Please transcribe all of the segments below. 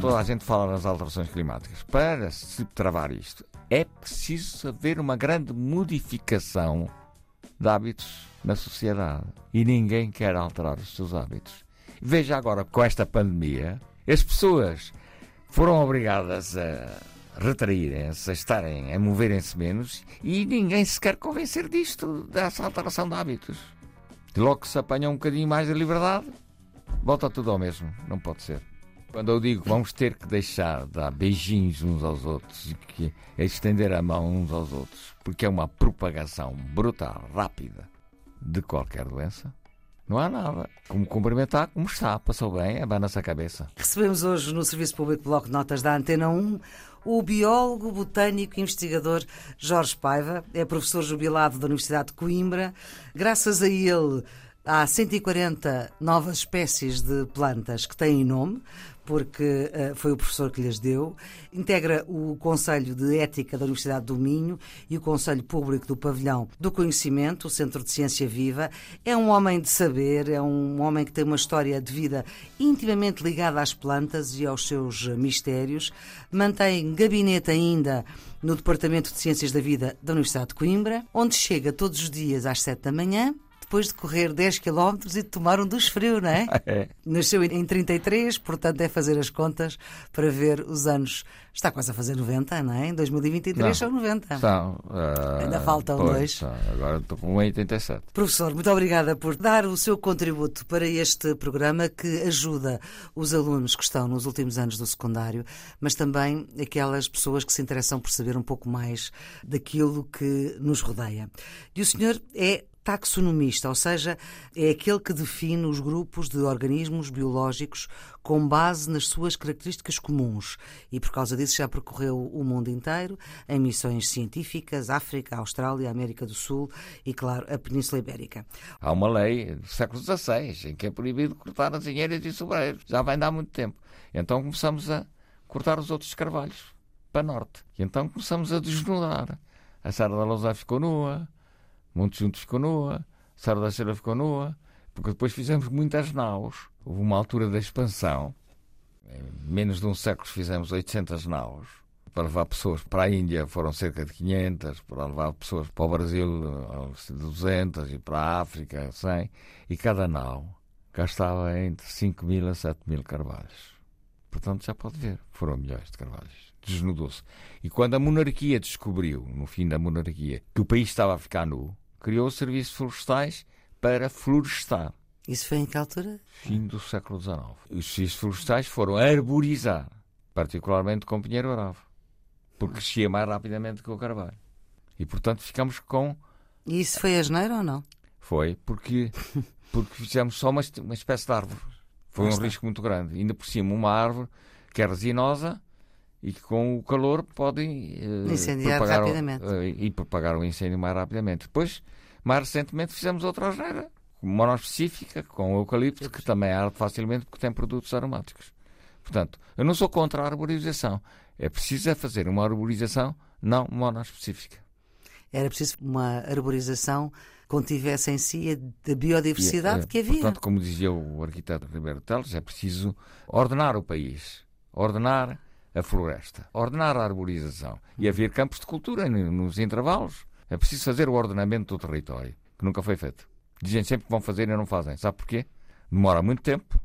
Toda a gente fala nas alterações climáticas. Para se travar isto, é preciso haver uma grande modificação de hábitos na sociedade. E ninguém quer alterar os seus hábitos. Veja agora, com esta pandemia, as pessoas foram obrigadas a retraírem-se, a estarem, a moverem-se menos e ninguém se quer convencer disto, dessa alteração de hábitos. Logo que se apanha um bocadinho mais de liberdade, volta tudo ao mesmo. Não pode ser. Quando eu digo vamos ter que deixar de dar beijinhos uns aos outros e que estender a mão uns aos outros, porque é uma propagação brutal, rápida, de qualquer doença, não há nada. Como cumprimentar, como está, passou bem, abana-se a cabeça. Recebemos hoje no Serviço Público Bloco de Notas da Antena 1 o biólogo, botânico e investigador Jorge Paiva. É professor jubilado da Universidade de Coimbra. Graças a ele, há 140 novas espécies de plantas que têm nome porque uh, foi o professor que lhes deu. Integra o Conselho de Ética da Universidade do Minho e o Conselho Público do Pavilhão do Conhecimento, o Centro de Ciência Viva. É um homem de saber, é um homem que tem uma história de vida intimamente ligada às plantas e aos seus mistérios. Mantém gabinete ainda no Departamento de Ciências da Vida da Universidade de Coimbra, onde chega todos os dias às sete da manhã depois de correr 10 km e de tomar um dos frio, não é? é? Nasceu em 33, portanto é fazer as contas para ver os anos. Está quase a fazer 90, não é? Em 2023 não, são 90. São. Uh, Ainda faltam pois, dois. São. Agora estou com 1,87. Professor, muito obrigada por dar o seu contributo para este programa que ajuda os alunos que estão nos últimos anos do secundário, mas também aquelas pessoas que se interessam por saber um pouco mais daquilo que nos rodeia. E o senhor é taxonomista, ou seja, é aquele que define os grupos de organismos biológicos com base nas suas características comuns e por causa disso já percorreu o mundo inteiro em missões científicas, África, Austrália, América do Sul e, claro, a Península Ibérica. Há uma lei do século XVI em que é proibido cortar as engenheiras e sobreiros. Já de há muito tempo. Então começamos a cortar os outros carvalhos para norte. E então começamos a desnudar. A Serra da Lousã ficou nua, Montes Juntos ficou nua, Serra da ficou nua, porque depois fizemos muitas naus. Houve uma altura da expansão, em menos de um século fizemos 800 naus. Para levar pessoas para a Índia foram cerca de 500, para levar pessoas para o Brasil 200 e para a África 100. E cada nau gastava entre 5 mil a 7 mil carvalhos. Portanto, já pode ver, foram milhões de carvalhos. Desnudou-se. E quando a monarquia descobriu, no fim da monarquia, que o país estava a ficar nu, criou serviços florestais para florestar. Isso foi em que altura? Fim do século XIX. Os serviços florestais foram arborizar, particularmente com pinheiro bravo, porque crescia mais rapidamente que o carvalho. E, portanto, ficamos com... E isso foi a janeiro ou não? Foi, porque, porque fizemos só uma, uma espécie de árvore. Foi um risco muito grande. Ainda por cima, uma árvore que é resinosa e que com o calor podem uh, incendiar propagar, rapidamente. Uh, e propagar o incêndio mais rapidamente. Depois, mais recentemente, fizemos outra asneira, monospecífica, com o eucalipto, que também arde facilmente porque tem produtos aromáticos. Portanto, eu não sou contra a arborização. É preciso é fazer uma arborização não monospecífica. Era preciso uma arborização que contivesse em si a biodiversidade e, é, que havia. Portanto, como dizia o arquiteto Ribeiro Teles, é preciso ordenar o país. Ordenar a floresta, ordenar a arborização e haver campos de cultura nos intervalos. É preciso fazer o ordenamento do território, que nunca foi feito. Dizem sempre que vão fazer e não fazem. Sabe porquê? Demora muito tempo,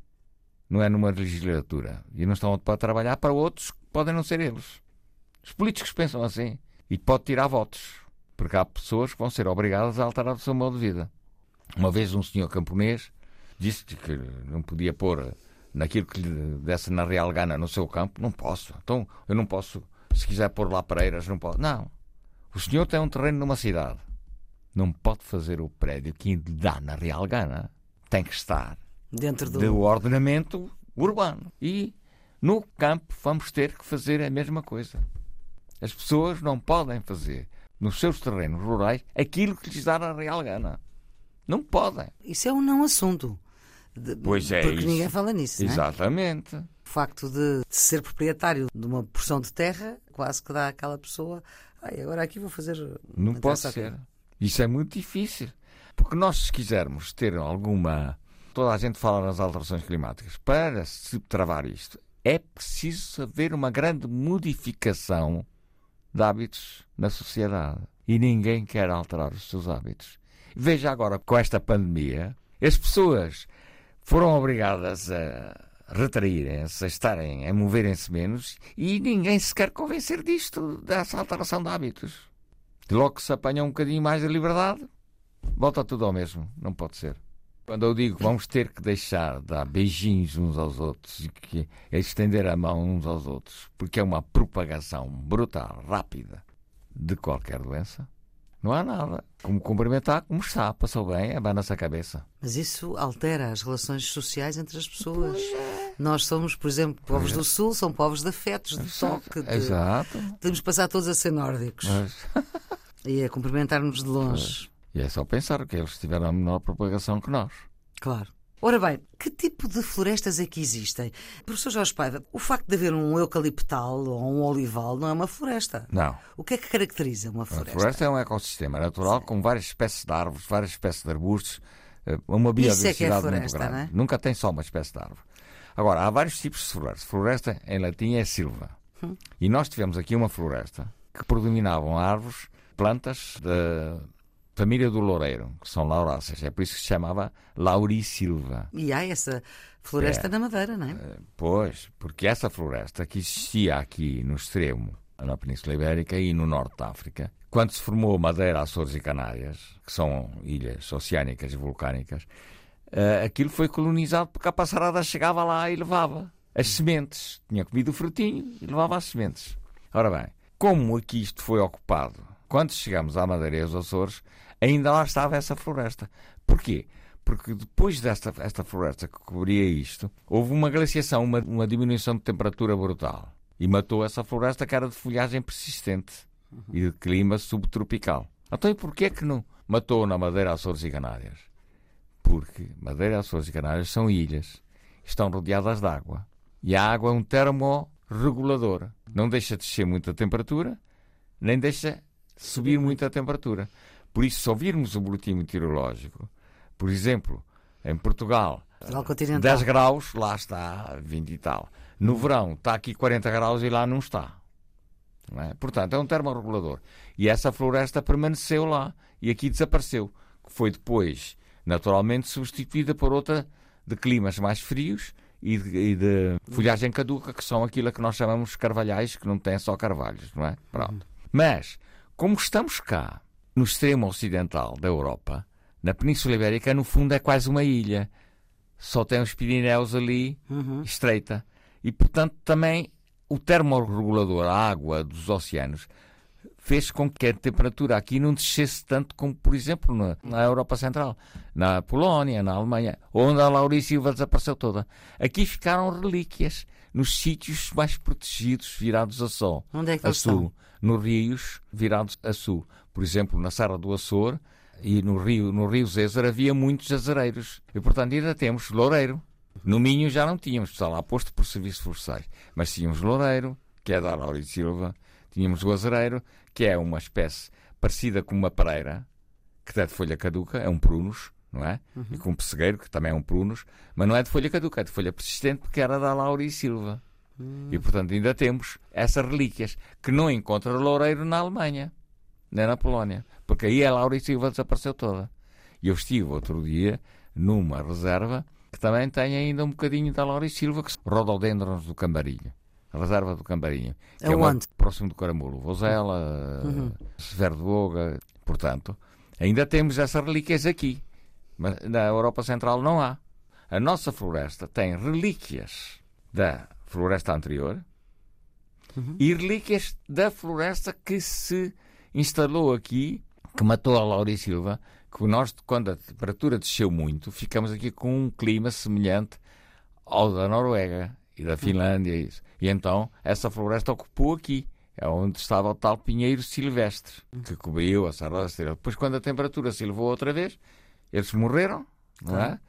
não é numa legislatura. E não estão para trabalhar para outros que podem não ser eles. Os políticos pensam assim e pode tirar votos, porque há pessoas que vão ser obrigadas a alterar o seu modo de vida. Uma vez um senhor camponês disse que não podia pôr naquilo que lhe desse na Real Gana no seu campo, não posso. Então eu não posso, se quiser pôr lá pareiras, não posso. Não. O senhor tem um terreno numa cidade. Não pode fazer o prédio que lhe dá na Real Gana. Tem que estar dentro do, do ordenamento urbano. E no campo vamos ter que fazer a mesma coisa. As pessoas não podem fazer nos seus terrenos rurais aquilo que lhes dá na Real Gana. Não podem. Isso é um não assunto. De, pois é. Porque isso. ninguém fala nisso. Exatamente. O facto de ser proprietário de uma porção de terra quase que dá àquela pessoa Ai, agora aqui vou fazer. Não pode ser. Isso é muito difícil. Porque nós, se quisermos ter alguma. Toda a gente fala nas alterações climáticas. Para se travar isto, é preciso haver uma grande modificação de hábitos na sociedade. E ninguém quer alterar os seus hábitos. Veja agora, com esta pandemia, as pessoas foram obrigadas a retraírem-se, a estarem, a moverem-se menos e ninguém se quer convencer disto, dessa alteração de hábitos. Logo que se apanha um bocadinho mais de liberdade, volta tudo ao mesmo. Não pode ser. Quando eu digo vamos ter que deixar de dar beijinhos uns aos outros e que estender a mão uns aos outros, porque é uma propagação brutal, rápida, de qualquer doença, não há nada. Como cumprimentar, como está, passou bem, abana-se a cabeça. Mas isso altera as relações sociais entre as pessoas. É. Nós somos, por exemplo, povos é. do Sul, são povos de afetos, de Exato. toque. De... Exato. Temos que passar todos a ser nórdicos. Mas... e a cumprimentar-nos de longe. E é só pensar que eles tiveram a menor propagação que nós. Claro. Ora bem, que tipo de florestas é que existem? Professor Jorge Paiva, o facto de haver um eucaliptal ou um olival não é uma floresta. Não. O que é que caracteriza uma floresta? A floresta é um ecossistema natural Sim. com várias espécies de árvores, várias espécies de arbustos, eh, uma biodiversidade Isso é que é floresta, muito grande. É? Nunca tem só uma espécie de árvore. Agora, há vários tipos de floresta. Floresta, em latim, é silva. Hum. E nós tivemos aqui uma floresta que predominavam árvores, plantas de família do Loureiro, que são lauráceas. É por isso que se chamava Laurisilva. E há essa floresta é, na Madeira, não é? Eh, pois, porque essa floresta que existia aqui no extremo, na Península Ibérica e no norte da África, quando se formou Madeira, Açores e Canárias, que são ilhas oceânicas e vulcânicas, uh, aquilo foi colonizado porque a passarada chegava lá e levava as sementes. Tinha comido o frutinho e levava as sementes. Ora bem, como aqui isto foi ocupado quando chegamos à Madeira e aos Açores, ainda lá estava essa floresta. Porquê? Porque depois desta esta floresta que cobria isto, houve uma glaciação, uma, uma diminuição de temperatura brutal. E matou essa floresta que era de folhagem persistente e de clima subtropical. Então e porquê que não matou na Madeira, Açores e Canárias? Porque Madeira, Açores e Canárias são ilhas, estão rodeadas de água. E a água é um termorregulador. Não deixa descer muita temperatura, nem deixa subir muito a temperatura. Por isso, se ouvirmos o boletim meteorológico, por exemplo, em Portugal, 10 graus, lá está 20 e tal. No verão está aqui 40 graus e lá não está. Não é? Portanto, é um termorregulador. E essa floresta permaneceu lá e aqui desapareceu. Foi depois, naturalmente, substituída por outra de climas mais frios e de, e de folhagem caduca, que são aquilo que nós chamamos de carvalhais, que não têm só carvalhos, não é? Pronto. Mas como estamos cá, no extremo ocidental da Europa, na Península Ibérica, no fundo é quase uma ilha. Só tem os Pirineus ali, uhum. estreita. E, portanto, também o termorregulador, a água dos oceanos, fez com que a temperatura aqui não descesse tanto como, por exemplo, na, na Europa Central, na Polónia, na Alemanha, onde a Laurícia desapareceu toda. Aqui ficaram relíquias nos sítios mais protegidos, virados a sol. Onde é que a sul, estão? Nos rios virados a sul. Por exemplo, na Serra do Açor e no rio, no rio Zézer havia muitos azareiros. E, portanto, ainda temos loureiro. No Minho já não tínhamos, está lá posto por serviços forçais. Mas tínhamos loureiro, que é da Laura Silva. Tínhamos o azareiro, que é uma espécie parecida com uma pareira, que é de folha caduca, é um prunus não é? Uhum. E com um pessegueiro, que também é um prunus, mas não é de folha caduca, é de folha persistente, porque era da Laura e Silva. Uhum. E, portanto, ainda temos essas relíquias, que não encontra loureiro na Alemanha, nem na Polónia, porque aí a Laura e Silva desapareceu toda. E eu estive outro dia numa reserva que também tem ainda um bocadinho da Laura e Silva, que rododendrons do Cambarinho. A reserva do Cambarinho. Que é, é uma, próximo do Caramulo. Vozela, uhum. Severo de Boga. Portanto, ainda temos essas relíquias aqui. Mas na Europa Central não há. A nossa floresta tem relíquias da floresta anterior uhum. e relíquias da floresta que se instalou aqui, que matou a Laura e Silva, que nós, quando a temperatura desceu muito, ficamos aqui com um clima semelhante ao da Noruega e da Finlândia. E, e então essa floresta ocupou aqui. É onde estava o tal pinheiro silvestre, que cobriu a Serra da Estrela. Depois, quando a temperatura se elevou outra vez, eles morreram, não é?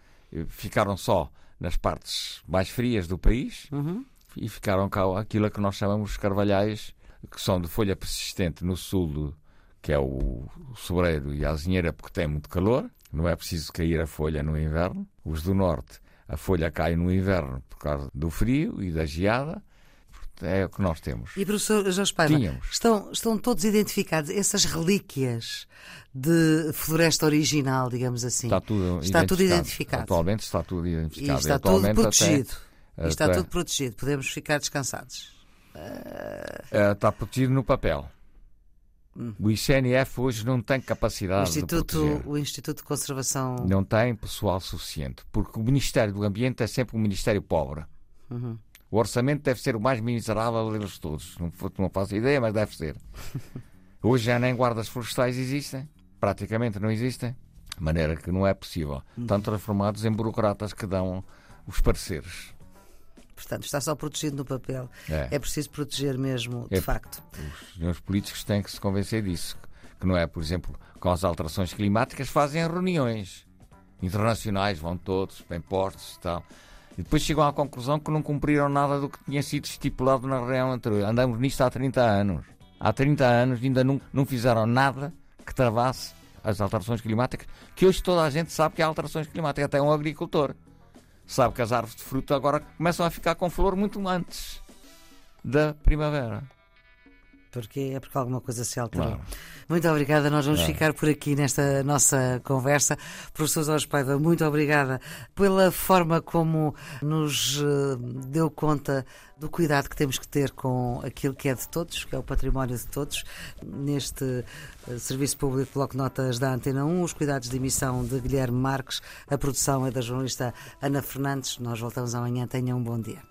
Ficaram só nas partes mais frias do país uhum. e ficaram cá aquilo que nós chamamos de carvalhais que são de folha persistente no sul, do, que é o, o sobreiro e a azinheira, porque tem muito calor, não é preciso cair a folha no inverno. Os do norte, a folha cai no inverno por causa do frio e da geada. É o que nós temos. E professor Jorge Paiva, estão, estão todos identificados essas relíquias de floresta original, digamos assim. Está tudo, está identificado. tudo identificado. Atualmente está tudo identificado. E está tudo protegido. Até, e está até... tudo protegido. Podemos ficar descansados. Uh... Está protegido no papel. Hum. O ICNF hoje não tem capacidade o Instituto, de. O Instituto de Conservação... Não tem pessoal suficiente. Porque o Ministério do Ambiente é sempre um ministério pobre. Uhum. O orçamento deve ser o mais miserável deles todos. Não, não faço ideia, mas deve ser. Hoje já nem guardas florestais existem. Praticamente não existem. De maneira que não é possível. Estão transformados em burocratas que dão os pareceres. Portanto, está só protegido no papel. É, é preciso proteger mesmo, de é, facto. Os senhores políticos têm que se convencer disso. Que não é, por exemplo, com as alterações climáticas, fazem reuniões internacionais, vão todos, bem postos e tal. E depois chegam à conclusão que não cumpriram nada do que tinha sido estipulado na reunião anterior. Andamos nisto há 30 anos. Há 30 anos ainda não, não fizeram nada que travasse as alterações climáticas, que hoje toda a gente sabe que há alterações climáticas, até um agricultor sabe que as árvores de fruta agora começam a ficar com flor muito antes da primavera. Porque é porque alguma coisa se alterou. Claro. Muito obrigada, nós vamos claro. ficar por aqui nesta nossa conversa. Professor Jorge Paiva, muito obrigada pela forma como nos eh, deu conta do cuidado que temos que ter com aquilo que é de todos, que é o património de todos, neste eh, Serviço Público Bloco Notas da Antena 1, os cuidados de emissão de Guilherme Marques, a produção é da jornalista Ana Fernandes. Nós voltamos amanhã. Tenham um bom dia.